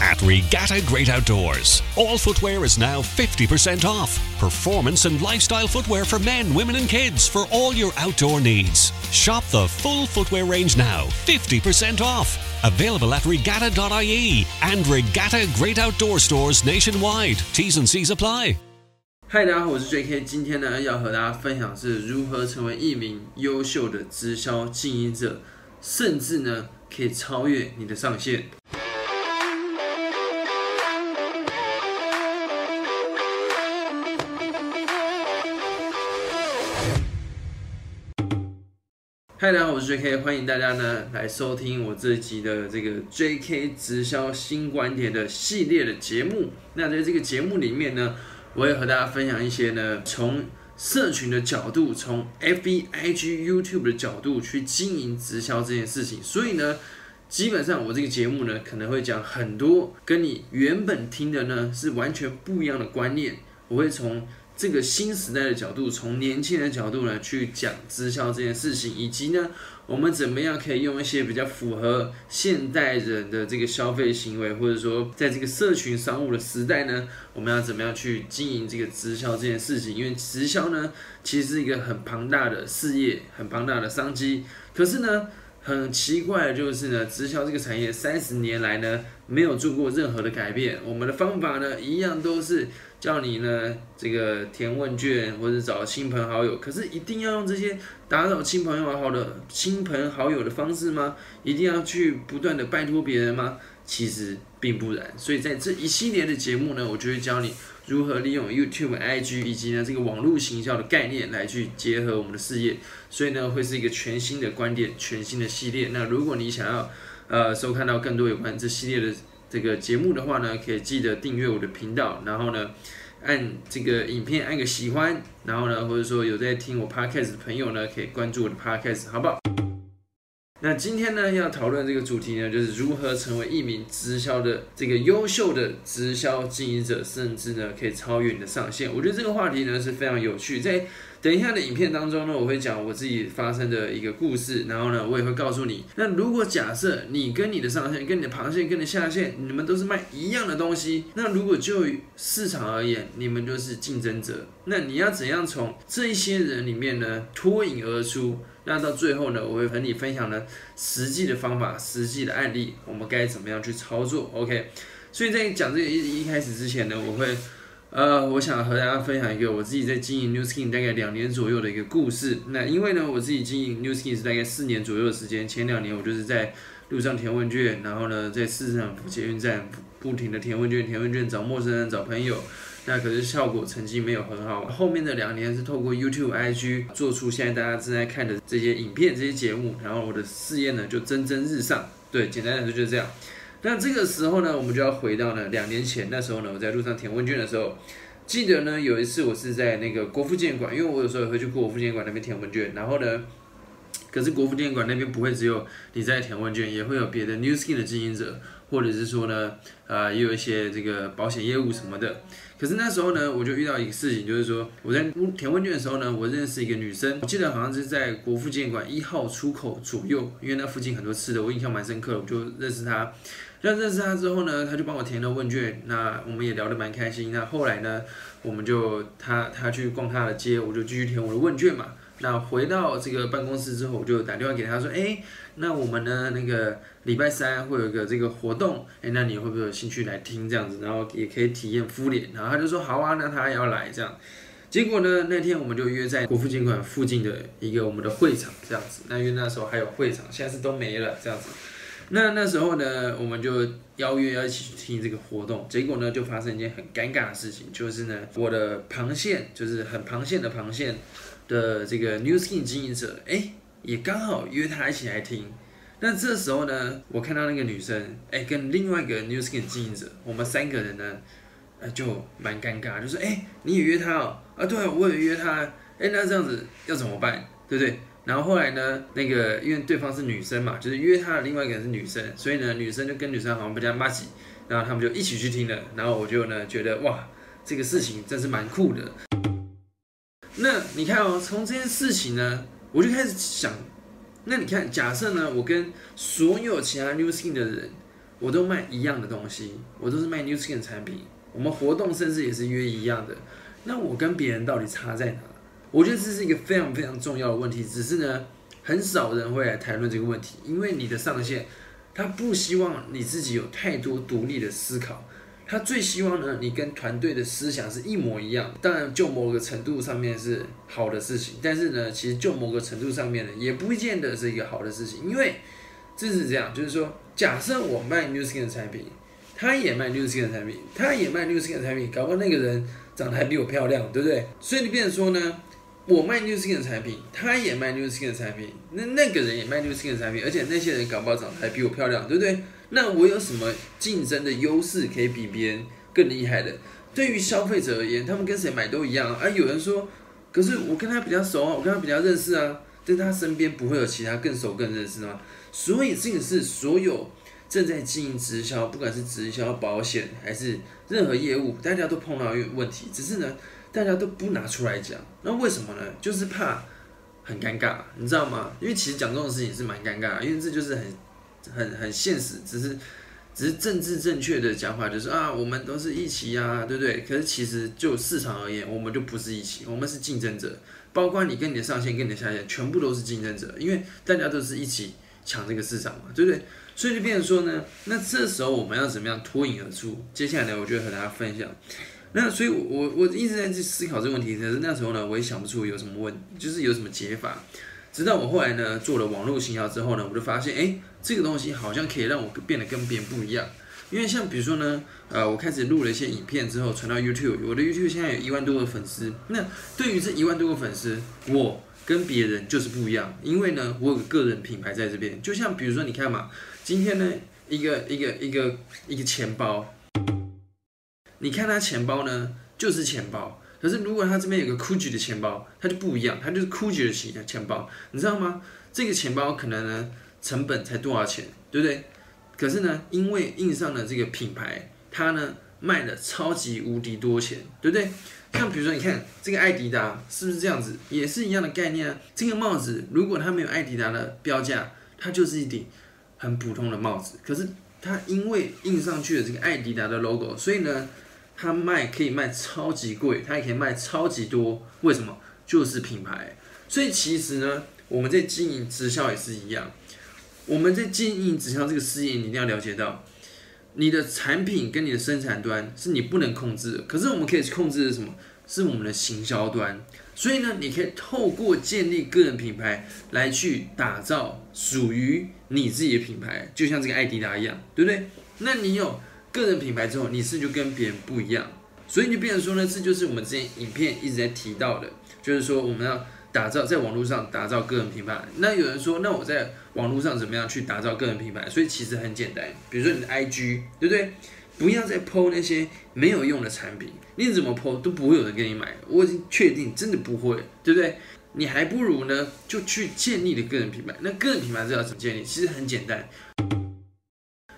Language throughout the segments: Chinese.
at Regatta Great Outdoors. All footwear is now 50% off. Performance and lifestyle footwear for men, women, and kids for all your outdoor needs. Shop the full footwear range now, 50% off. Available at regatta.ie and Regatta Great Outdoor stores nationwide. T's and C's apply. 嗨，大家好，我是 J.K。今天呢，要和大家分享是如何成为一名优秀的直销经营者，甚至呢，可以超越你的上限。 嗨，大家好，我是 J.K，欢迎大家呢来收听我这集的这个 J.K 直销新观点的系列的节目。那在这个节目里面呢，我也和大家分享一些呢，从社群的角度，从 F B I G YouTube 的角度去经营直销这件事情。所以呢，基本上我这个节目呢，可能会讲很多跟你原本听的呢是完全不一样的观念。我会从这个新时代的角度，从年轻人的角度呢去讲直销这件事情，以及呢。我们怎么样可以用一些比较符合现代人的这个消费行为，或者说在这个社群商务的时代呢？我们要怎么样去经营这个直销这件事情？因为直销呢，其实是一个很庞大的事业，很庞大的商机。可是呢，很奇怪的就是呢，直销这个产业三十年来呢，没有做过任何的改变。我们的方法呢，一样都是。叫你呢，这个填问卷或者找亲朋好友，可是一定要用这些打扰亲朋友好的亲朋好友的方式吗？一定要去不断的拜托别人吗？其实并不然。所以在这一系列的节目呢，我就会教你如何利用 YouTube、IG 以及呢这个网络行销的概念来去结合我们的事业。所以呢，会是一个全新的观点、全新的系列。那如果你想要呃收看到更多有关这系列的。这个节目的话呢，可以记得订阅我的频道，然后呢，按这个影片按个喜欢，然后呢，或者说有在听我 podcast 的朋友呢，可以关注我的 podcast，好不好？那今天呢，要讨论这个主题呢，就是如何成为一名直销的这个优秀的直销经营者，甚至呢，可以超越你的上限。我觉得这个话题呢是非常有趣，在。等一下的影片当中呢，我会讲我自己发生的一个故事，然后呢，我也会告诉你，那如果假设你跟你的上线、跟你的螃蟹、跟你的下线，你们都是卖一样的东西，那如果就市场而言，你们就是竞争者，那你要怎样从这一些人里面呢脱颖而出？那到最后呢，我会和你分享呢实际的方法、实际的案例，我们该怎么样去操作？OK，所以在讲这个一一开始之前呢，我会。呃，我想和大家分享一个我自己在经营 New Skin 大概两年左右的一个故事。那因为呢，我自己经营 New Skin 是大概四年左右的时间。前两年我就是在路上填问卷，然后呢，在市场捷运站不停的填问卷，填问卷找陌生人、找朋友。那可是效果成绩没有很好。后面的两年是透过 YouTube、IG 做出现在大家正在看的这些影片、这些节目，然后我的事业呢就蒸蒸日上。对，简单来说就是这样。那这个时候呢，我们就要回到呢两年前，那时候呢，我在路上填问卷的时候，记得呢有一次我是在那个国父纪念馆，因为我有时候也会去国父纪念馆那边填问卷，然后呢，可是国父纪念馆那边不会只有你在填问卷，也会有别的 New Skin 的经营者，或者是说呢，呃，也有一些这个保险业务什么的。可是那时候呢，我就遇到一个事情，就是说我在填问卷的时候呢，我认识一个女生，我记得好像是在国父纪念馆一号出口左右，因为那附近很多吃的，我印象蛮深刻的，我就认识她。那认识他之后呢，他就帮我填了问卷，那我们也聊得蛮开心。那后来呢，我们就他他去逛他的街，我就继续填我的问卷嘛。那回到这个办公室之后，我就打电话给他说，哎，那我们呢那个礼拜三会有一个这个活动，哎，那你会不会有兴趣来听这样子？然后也可以体验敷脸。然后他就说好啊，那他也要来这样。结果呢，那天我们就约在国父纪念馆附近的一个我们的会场这样子。那因为那时候还有会场，现在是都没了这样子。那那时候呢，我们就邀约要一起去听这个活动，结果呢，就发生一件很尴尬的事情，就是呢，我的螃蟹，就是很螃蟹的螃蟹的这个 New Skin 经营者，哎，也刚好约他一起来听。那这时候呢，我看到那个女生，哎，跟另外一个 New Skin 经营者，我们三个人呢，呃，就蛮尴尬，就说，哎，你也约他哦？啊，对啊，我也约他。哎，那这样子要怎么办？对不对？然后后来呢，那个因为对方是女生嘛，就是约他的另外一个人是女生，所以呢，女生就跟女生好像比较默契，然后他们就一起去听了。然后我就呢觉得哇，这个事情真是蛮酷的。那你看哦，从这件事情呢，我就开始想，那你看，假设呢，我跟所有其他 New Skin 的人，我都卖一样的东西，我都是卖 New Skin 产品，我们活动甚至也是约一样的，那我跟别人到底差在哪？我觉得这是一个非常非常重要的问题，只是呢，很少人会来谈论这个问题，因为你的上线，他不希望你自己有太多独立的思考，他最希望呢，你跟团队的思想是一模一样。当然，就某个程度上面是好的事情，但是呢，其实就某个程度上面呢，也不见得是一个好的事情，因为这是这样，就是说，假设我卖 New Skin 的产品，他也卖 New Skin 的产品，他也卖 New Skin 的产品，搞不好那个人长得还比我漂亮，对不对？所以你变成说呢？我卖 New Skin 的产品，他也卖 New Skin 的产品，那那个人也卖 New Skin 的产品，而且那些人搞不好长得还比我漂亮，对不对？那我有什么竞争的优势可以比别人更厉害的？对于消费者而言，他们跟谁买都一样啊。有人说，可是我跟他比较熟啊，我跟他比较认识啊，在他身边不会有其他更熟更认识的吗？所以这个是所有正在经营直销，不管是直销、保险还是任何业务，大家都碰到一个问题，只是呢。大家都不拿出来讲，那为什么呢？就是怕很尴尬，你知道吗？因为其实讲这种事情是蛮尴尬，因为这就是很很很现实，只是只是政治正确的讲法，就是啊，我们都是一起呀，对不对？可是其实就市场而言，我们就不是一起，我们是竞争者，包括你跟你的上线跟你的下线，全部都是竞争者，因为大家都是一起抢这个市场嘛，对不对？所以就变成说呢，那这时候我们要怎么样脱颖而出？接下来呢，我就和大家分享。那所以，我我我一直在去思考这个问题，可是那时候呢，我也想不出有什么问，就是有什么解法。直到我后来呢做了网络行销之后呢，我就发现，哎，这个东西好像可以让我变得跟别人不一样。因为像比如说呢，呃，我开始录了一些影片之后传到 YouTube，我的 YouTube 现在有一万多个粉丝。那对于这一万多个粉丝，我跟别人就是不一样，因为呢，我有个个人品牌在这边。就像比如说，你看嘛，今天呢，一个一个一个一个钱包。你看他钱包呢，就是钱包。可是如果他这边有个 Gucci 的钱包，它就不一样，它就是 Gucci 的钱钱包，你知道吗？这个钱包可能呢成本才多少钱，对不对？可是呢，因为印上了这个品牌，它呢卖的超级无敌多钱，对不对？像比如说，你看这个艾迪达是不是这样子，也是一样的概念啊。这个帽子如果它没有艾迪达的标价，它就是一顶很普通的帽子。可是它因为印上去了这个艾迪达的 logo，所以呢。它卖可以卖超级贵，它也可以卖超级多。为什么？就是品牌。所以其实呢，我们在经营直销也是一样。我们在经营直销这个事业，你一定要了解到，你的产品跟你的生产端是你不能控制的。可是我们可以控制的是什么？是我们的行销端。所以呢，你可以透过建立个人品牌来去打造属于你自己的品牌，就像这个艾迪达一样，对不对？那你有。个人品牌之后，你是就跟别人不一样，所以你就变成说呢，这就是我们之前影片一直在提到的，就是说我们要打造在网络上打造个人品牌。那有人说，那我在网络上怎么样去打造个人品牌？所以其实很简单，比如说你的 IG，对不对？不要再 PO 那些没有用的产品，你怎么 PO 都不会有人给你买，我已经确定真的不会，对不对？你还不如呢，就去建立你的个人品牌。那个人品牌这要怎么建立？其实很简单。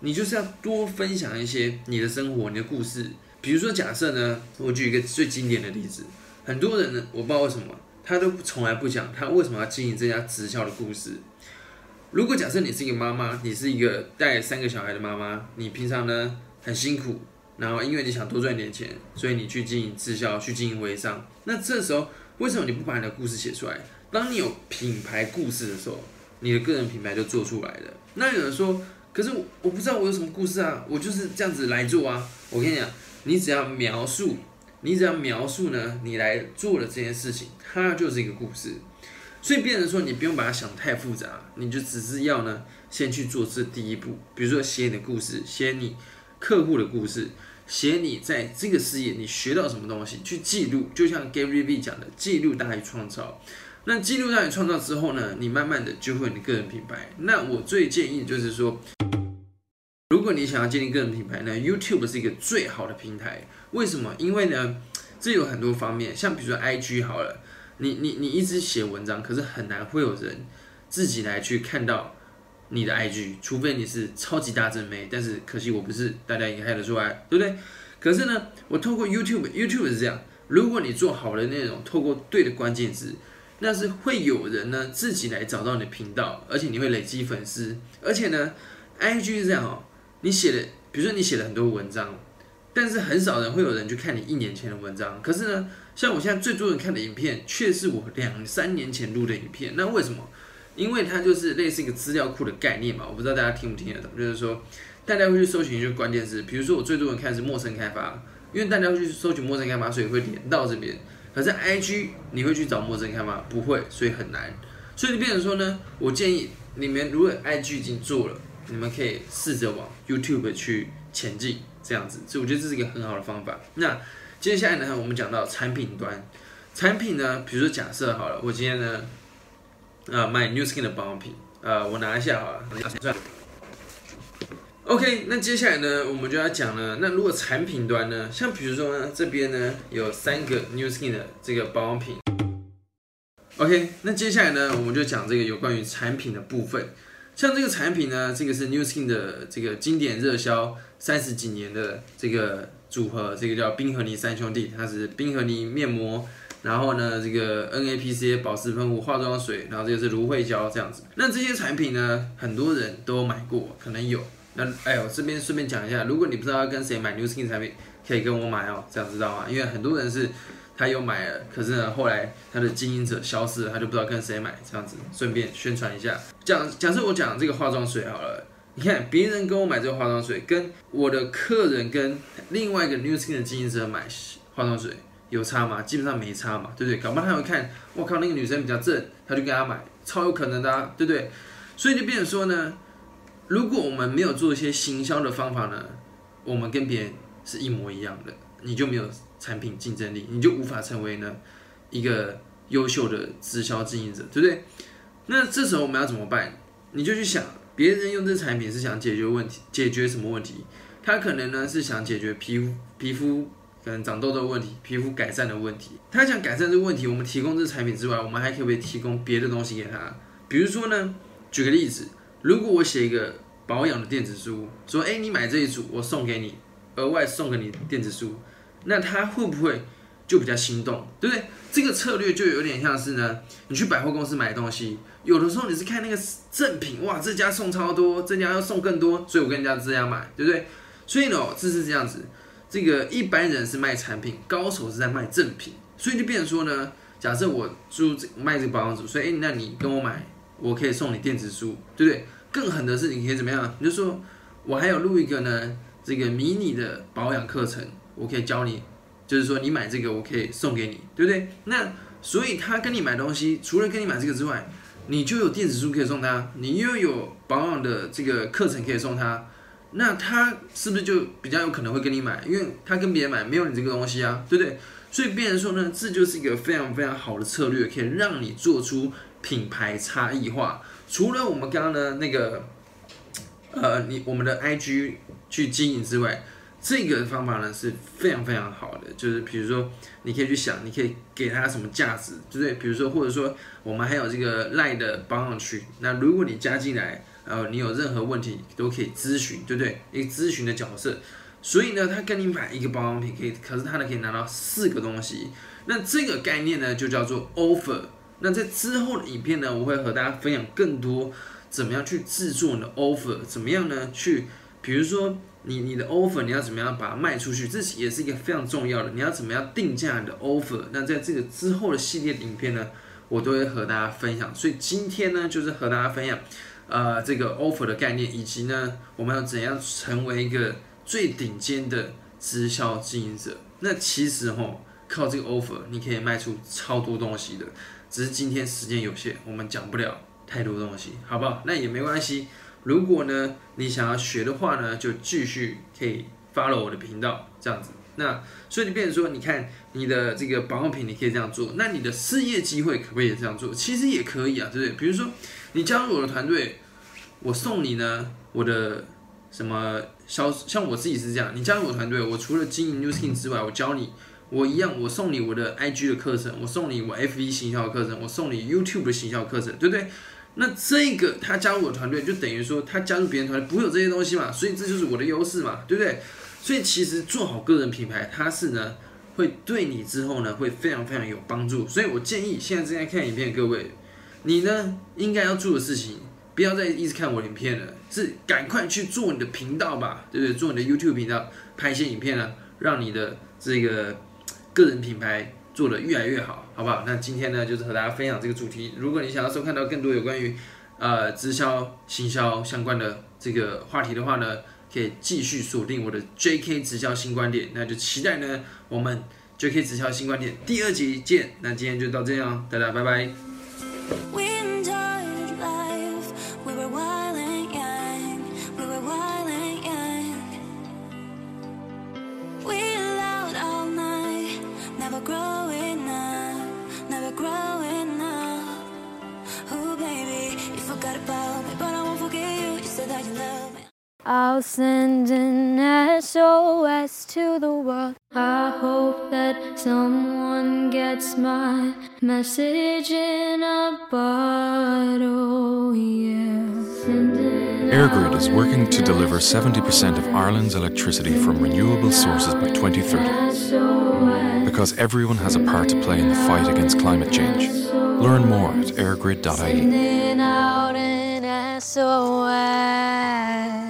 你就是要多分享一些你的生活、你的故事。比如说，假设呢，我举一个最经典的例子，很多人呢，我不知道为什么，他都从来不讲他为什么要经营这家直销的故事。如果假设你是一个妈妈，你是一个带三个小孩的妈妈，你平常呢很辛苦，然后因为你想多赚点钱，所以你去经营直销，去经营微商。那这时候为什么你不把你的故事写出来？当你有品牌故事的时候，你的个人品牌就做出来了。那有人说。可是我不知道我有什么故事啊，我就是这样子来做啊。我跟你讲，你只要描述，你只要描述呢，你来做了这件事情，它就是一个故事。所以变成说，你不用把它想太复杂，你就只是要呢，先去做这第一步。比如说写你的故事，写你客户的故事，写你在这个事业你学到什么东西，去记录。就像 Gary V 讲的，记录大于创造。那记录让你创造之后呢，你慢慢的就会你个人品牌。那我最建议就是说，如果你想要建立个人品牌呢，YouTube 是一个最好的平台。为什么？因为呢，这有很多方面，像比如说 IG 好了，你你你一直写文章，可是很难会有人自己来去看到你的 IG，除非你是超级大正妹。但是可惜我不是，大家也看得出来，对不对？可是呢，我透过 YouTube，YouTube 是这样，如果你做好的内容，透过对的关键字。那是会有人呢自己来找到你的频道，而且你会累积粉丝，而且呢，IG 是这样哦，你写的，比如说你写了很多文章，但是很少人会有人去看你一年前的文章。可是呢，像我现在最多人看的影片，却是我两三年前录的影片。那为什么？因为它就是类似一个资料库的概念嘛。我不知道大家听不听得懂，就是说大家会去搜寻一个关键字，比如说我最多人看是陌生开发，因为大家会去搜寻陌生开发，所以会连到这边。可是 IG 你会去找陌生开发，不会，所以很难。所以就变成说呢，我建议你们如果 IG 已经做了，你们可以试着往 YouTube 去前进，这样子。所以我觉得这是一个很好的方法。那接下来呢，我们讲到产品端，产品呢，比如说假设好了，我今天呢，呃，卖 New Skin 的保养品，呃，我拿一下好了。OK，那接下来呢，我们就要讲了。那如果产品端呢，像比如说呢，这边呢有三个 New Skin 的这个保养品。OK，那接下来呢，我们就讲这个有关于产品的部分。像这个产品呢，这个是 New Skin 的这个经典热销三十几年的这个组合，这个叫冰河泥三兄弟，它是冰河泥面膜，然后呢这个 NAPC 保湿喷雾、化妆水，然后这个是芦荟胶这样子。那这些产品呢，很多人都买过，可能有。那哎呦，这边顺便讲一下，如果你不知道要跟谁买 New Skin 产品，可以跟我买哦，这样知道吗？因为很多人是他又买了，可是呢后来他的经营者消失了，他就不知道跟谁买，这样子顺便宣传一下。讲假设我讲这个化妆水好了，你看别人跟我买这个化妆水，跟我的客人跟另外一个 New Skin 的经营者买化妆水有差吗？基本上没差嘛，对不对？搞不好他会看，我靠那个女生比较正，他就跟他买，超有可能的，对不对？所以就变成说呢。如果我们没有做一些行销的方法呢，我们跟别人是一模一样的，你就没有产品竞争力，你就无法成为呢一个优秀的直销经营者，对不对？那这时候我们要怎么办？你就去想，别人用这产品是想解决问题，解决什么问题？他可能呢是想解决皮肤皮肤可能长痘痘问题，皮肤改善的问题。他想改善这个问题，我们提供这产品之外，我们还可不可以提供别的东西给他？比如说呢，举个例子。如果我写一个保养的电子书，说，哎，你买这一组，我送给你，额外送给你电子书，那他会不会就比较心动，对不对？这个策略就有点像是呢，你去百货公司买东西，有的时候你是看那个赠品，哇，这家送超多，这家要送更多，所以我跟人家这样买，对不对？所以呢，这是这样子，这个一般人是卖产品，高手是在卖赠品，所以就变成说呢，假设我租卖这个保养组，所以，哎，那你跟我买。我可以送你电子书，对不对？更狠的是，你可以怎么样？你就说，我还有录一个呢，这个迷你的保养课程，我可以教你，就是说你买这个，我可以送给你，对不对？那所以他跟你买东西，除了跟你买这个之外，你就有电子书可以送他，你又有保养的这个课程可以送他，那他是不是就比较有可能会跟你买？因为他跟别人买没有你这个东西啊，对不对？所以别人说呢，这就是一个非常非常好的策略，可以让你做出。品牌差异化，除了我们刚刚的那个，呃，你我们的 IG 去经营之外，这个方法呢是非常非常好的。就是比如说，你可以去想，你可以给他什么价值，对不对？比如说，或者说，我们还有这个赖的保养区，那如果你加进来，呃，你有任何问题都可以咨询，对不对？一个咨询的角色。所以呢，他跟你买一个保养品可以，可是他呢可以拿到四个东西。那这个概念呢就叫做 offer。那在之后的影片呢，我会和大家分享更多怎么样去制作你的 offer，怎么样呢？去，比如说你你的 offer 你要怎么样把它卖出去，这也是一个非常重要的。你要怎么样定价你的 offer？那在这个之后的系列影片呢，我都会和大家分享。所以今天呢，就是和大家分享，呃，这个 offer 的概念，以及呢，我们要怎样成为一个最顶尖的直销经营者。那其实哈，靠这个 offer，你可以卖出超多东西的。只是今天时间有限，我们讲不了太多东西，好不好？那也没关系。如果呢，你想要学的话呢，就继续可以 follow 我的频道，这样子。那所以你变成说，你看你的这个保养品，你可以这样做。那你的事业机会可不可以这样做？其实也可以啊，对不对？比如说你加入我的团队，我送你呢我的什么销，像我自己是这样，你加入我团队，我除了经营 New Skin 之外，我教你。我一样，我送你我的 IG 的课程，我送你我 F B 行销的课程，我送你 YouTube 的行销课程，对不对？那这个他加入我团队，就等于说他加入别人团队不会有这些东西嘛，所以这就是我的优势嘛，对不对？所以其实做好个人品牌，它是呢会对你之后呢会非常非常有帮助。所以我建议现在正在看影片的各位，你呢应该要做的事情，不要再一直看我影片了，是赶快去做你的频道吧，对不对？做你的 YouTube 频道，拍一些影片呢，让你的这个个人品牌做得越来越好，好不好？那今天呢，就是和大家分享这个主题。如果你想要收看到更多有关于呃直销、行销相关的这个话题的话呢，可以继续锁定我的 JK 直销新观点。那就期待呢，我们 JK 直销新观点第二集见。那今天就到这样，大家拜拜。I'll send an SOS to the world. I hope that someone gets my message in a bottle. Yeah. Airgrid is working to deliver 70% of Ireland's electricity from renewable sources by 2030 because everyone has a part to play in the fight against climate change. Learn more at airgrid.ie. Sending out an SOS.